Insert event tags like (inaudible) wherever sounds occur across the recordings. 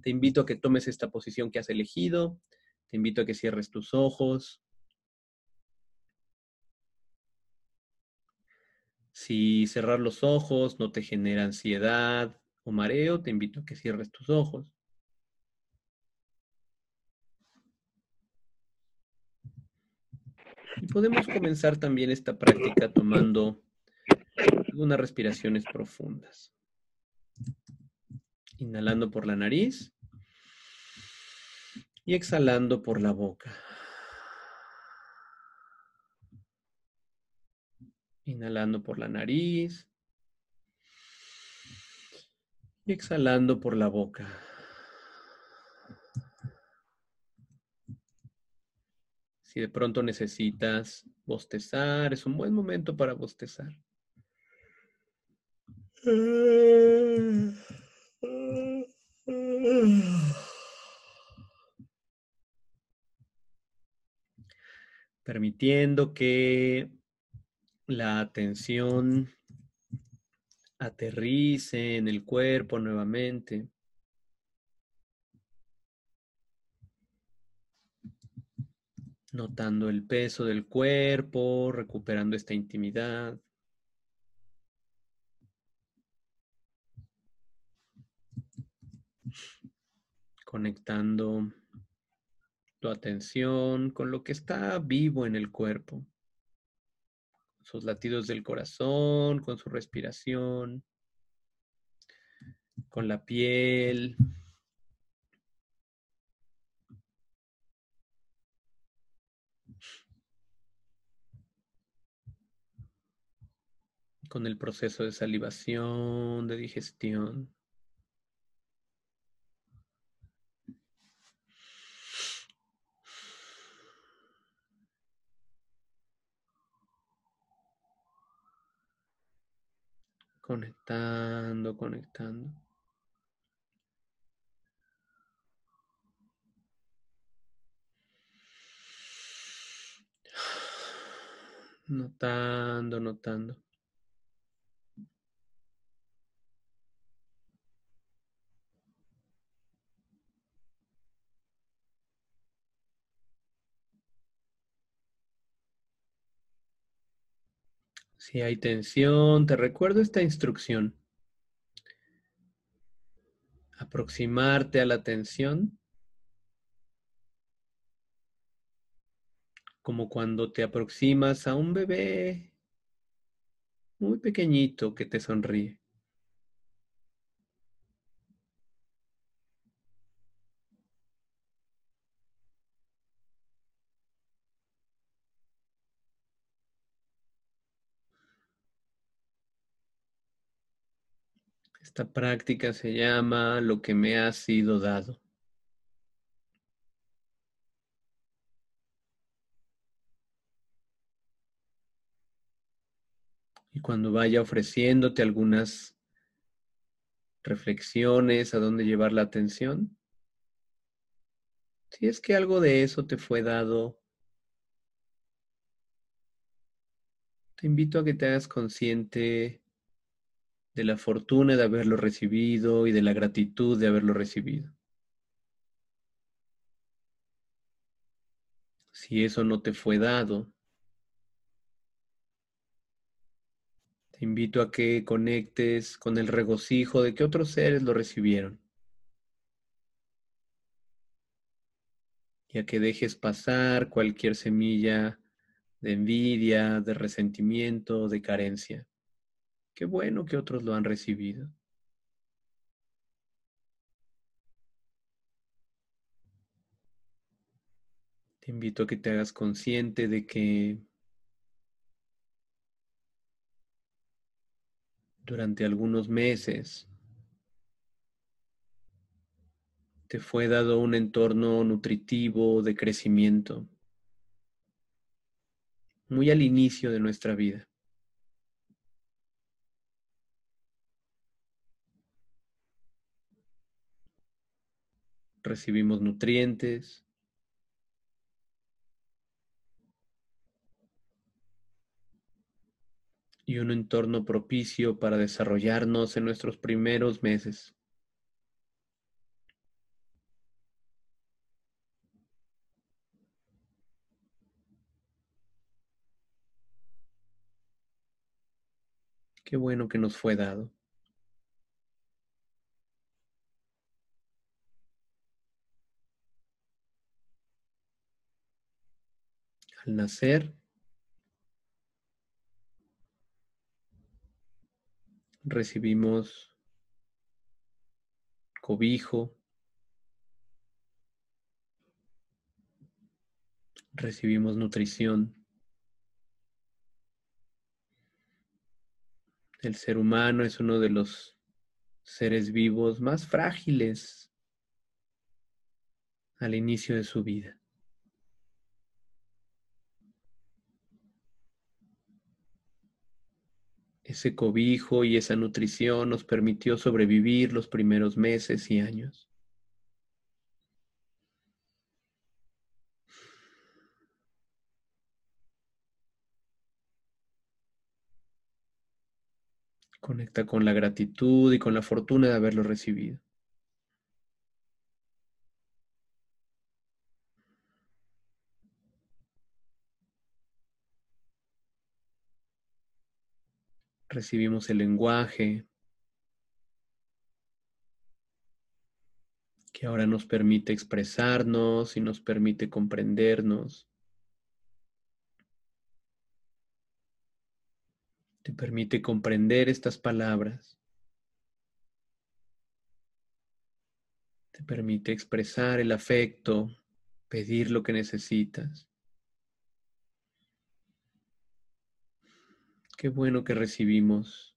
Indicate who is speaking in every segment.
Speaker 1: Te invito a que tomes esta posición que has elegido. Te invito a que cierres tus ojos. Si cerrar los ojos no te genera ansiedad o mareo, te invito a que cierres tus ojos. Y podemos comenzar también esta práctica tomando algunas respiraciones profundas. Inhalando por la nariz y exhalando por la boca. Inhalando por la nariz y exhalando por la boca. Si de pronto necesitas bostezar, es un buen momento para bostezar. (laughs) (sighs) Permitiendo que la atención aterrice en el cuerpo nuevamente. Notando el peso del cuerpo, recuperando esta intimidad. Conectando tu atención con lo que está vivo en el cuerpo sus latidos del corazón, con su respiración, con la piel. con el proceso de salivación, de digestión. Conectando, conectando. (sighs) Notando, notando. Si hay tensión, te recuerdo esta instrucción. Aproximarte a la tensión como cuando te aproximas a un bebé muy pequeñito que te sonríe. Esta práctica se llama lo que me ha sido dado. Y cuando vaya ofreciéndote algunas reflexiones a dónde llevar la atención, si es que algo de eso te fue dado, te invito a que te hagas consciente de la fortuna de haberlo recibido y de la gratitud de haberlo recibido. Si eso no te fue dado, te invito a que conectes con el regocijo de que otros seres lo recibieron. Y a que dejes pasar cualquier semilla de envidia, de resentimiento, de carencia. Qué bueno que otros lo han recibido. Te invito a que te hagas consciente de que durante algunos meses te fue dado un entorno nutritivo de crecimiento muy al inicio de nuestra vida. recibimos nutrientes. y un entorno propicio para desarrollarnos en nuestros primeros meses. Qué bueno que nos fue dado. Al nacer, recibimos cobijo, recibimos nutrición. El ser humano es uno de los seres vivos más frágiles al inicio de su vida. Ese cobijo y esa nutrición nos permitió sobrevivir los primeros meses y años. Conecta con la gratitud y con la fortuna de haberlo recibido. Recibimos el lenguaje que ahora nos permite expresarnos y nos permite comprendernos. Te permite comprender estas palabras. Te permite expresar el afecto, pedir lo que necesitas. Qué bueno que recibimos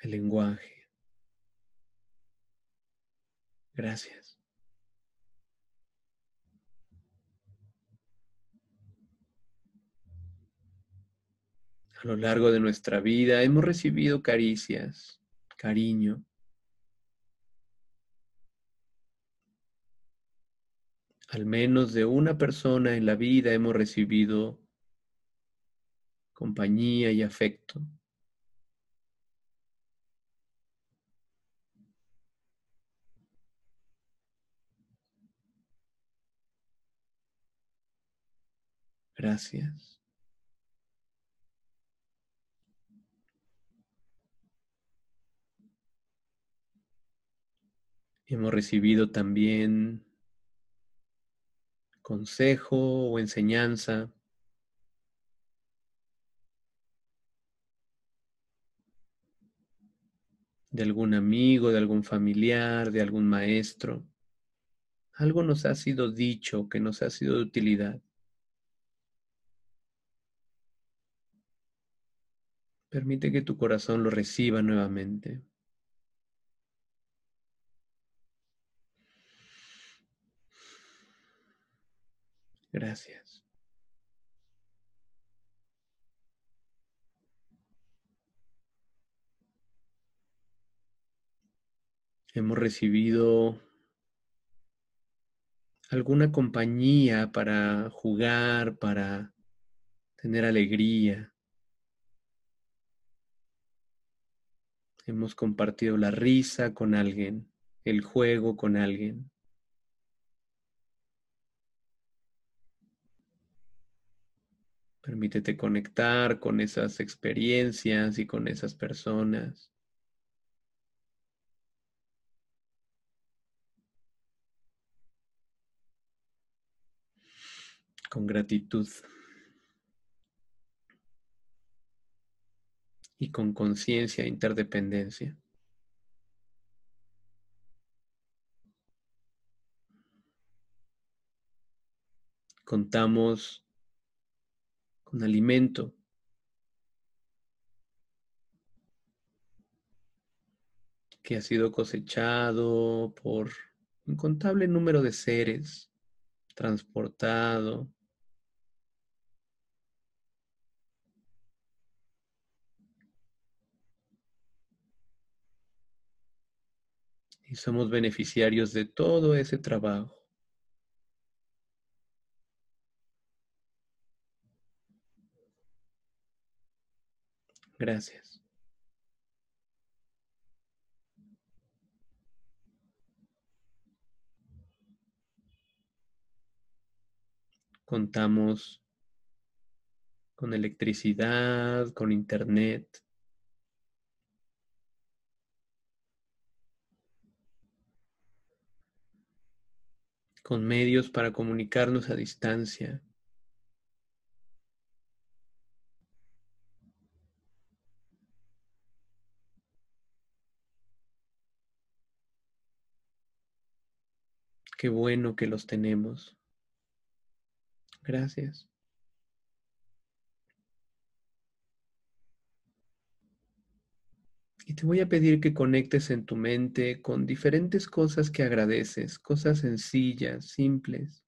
Speaker 1: el lenguaje. Gracias. A lo largo de nuestra vida hemos recibido caricias, cariño. Al menos de una persona en la vida hemos recibido compañía y afecto. Gracias. Hemos recibido también consejo o enseñanza de algún amigo, de algún familiar, de algún maestro. Algo nos ha sido dicho que nos ha sido de utilidad. Permite que tu corazón lo reciba nuevamente. Gracias. Hemos recibido alguna compañía para jugar, para tener alegría. Hemos compartido la risa con alguien, el juego con alguien. Permítete conectar con esas experiencias y con esas personas. Con gratitud y con conciencia e interdependencia. Contamos con alimento. que ha sido cosechado por incontable número de seres, transportado, y somos beneficiarios de todo ese trabajo. Gracias. Contamos con electricidad, con internet, con medios para comunicarnos a distancia. Qué bueno que los tenemos. Gracias. Y te voy a pedir que conectes en tu mente con diferentes cosas que agradeces, cosas sencillas, simples.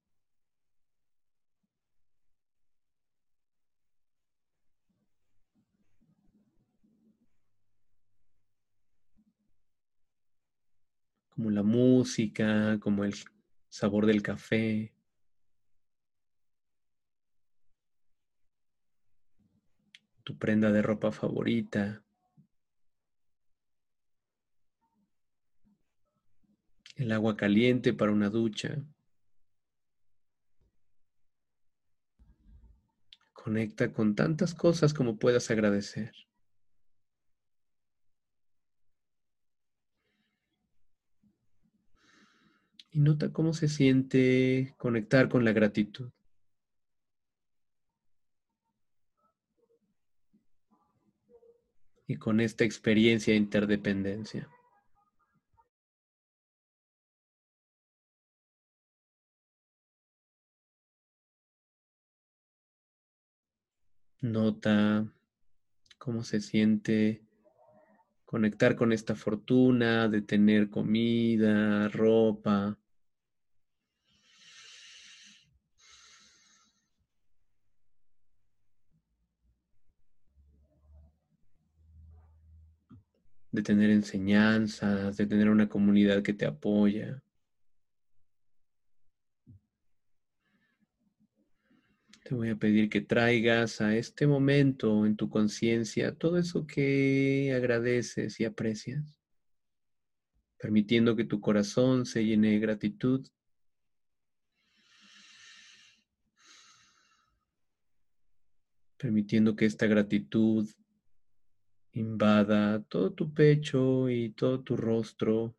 Speaker 1: Como la música, como el sabor del café. Tu prenda de ropa favorita. El agua caliente para una ducha. Conecta con tantas cosas como puedas agradecer. Y nota cómo se siente conectar con la gratitud. Y con esta experiencia de interdependencia. Nota cómo se siente conectar con esta fortuna de tener comida, ropa. de tener enseñanzas, de tener una comunidad que te apoya. Te voy a pedir que traigas a este momento en tu conciencia todo eso que agradeces y aprecias, permitiendo que tu corazón se llene de gratitud. Permitiendo que esta gratitud invada todo tu pecho y todo tu rostro.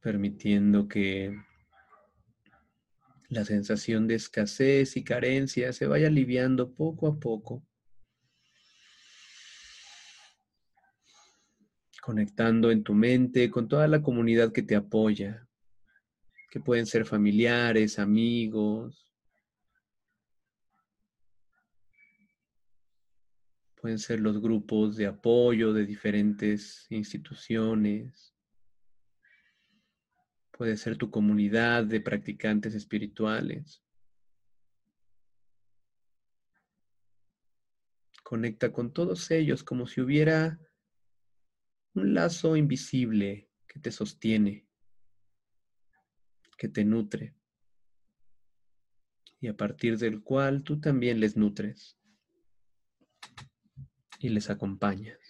Speaker 1: Permitiendo que la sensación de escasez y carencia se vaya aliviando poco a poco, conectando en tu mente con toda la comunidad que te apoya, que pueden ser familiares, amigos, pueden ser los grupos de apoyo de diferentes instituciones puede ser tu comunidad de practicantes espirituales. Conecta con todos ellos como si hubiera un lazo invisible que te sostiene, que te nutre y a partir del cual tú también les nutres y les acompañas.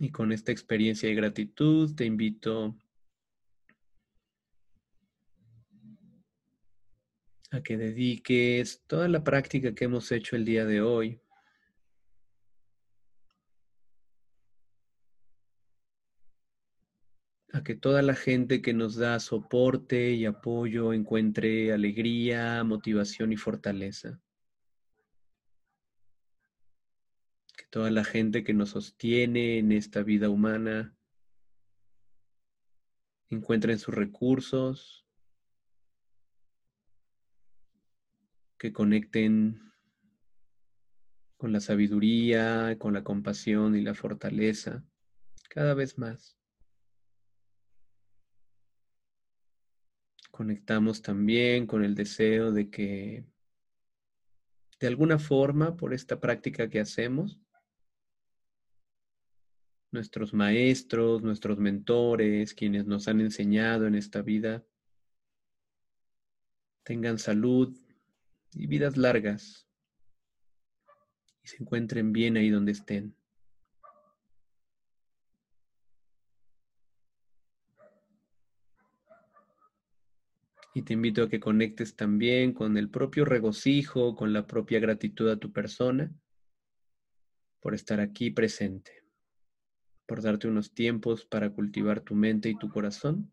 Speaker 1: Y con esta experiencia de gratitud te invito a que dediques toda la práctica que hemos hecho el día de hoy a que toda la gente que nos da soporte y apoyo encuentre alegría, motivación y fortaleza. Toda la gente que nos sostiene en esta vida humana encuentren sus recursos, que conecten con la sabiduría, con la compasión y la fortaleza cada vez más. Conectamos también con el deseo de que de alguna forma, por esta práctica que hacemos, nuestros maestros, nuestros mentores, quienes nos han enseñado en esta vida, tengan salud y vidas largas y se encuentren bien ahí donde estén. Y te invito a que conectes también con el propio regocijo, con la propia gratitud a tu persona por estar aquí presente por darte unos tiempos para cultivar tu mente y tu corazón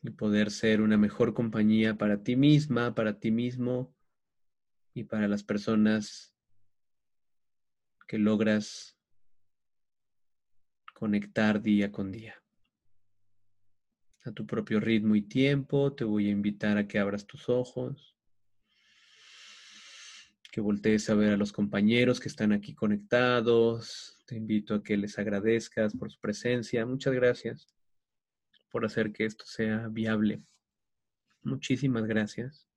Speaker 1: y poder ser una mejor compañía para ti misma, para ti mismo y para las personas que logras conectar día con día. A tu propio ritmo y tiempo, te voy a invitar a que abras tus ojos, que voltees a ver a los compañeros que están aquí conectados. Te invito a que les agradezcas por su presencia. Muchas gracias por hacer que esto sea viable. Muchísimas gracias.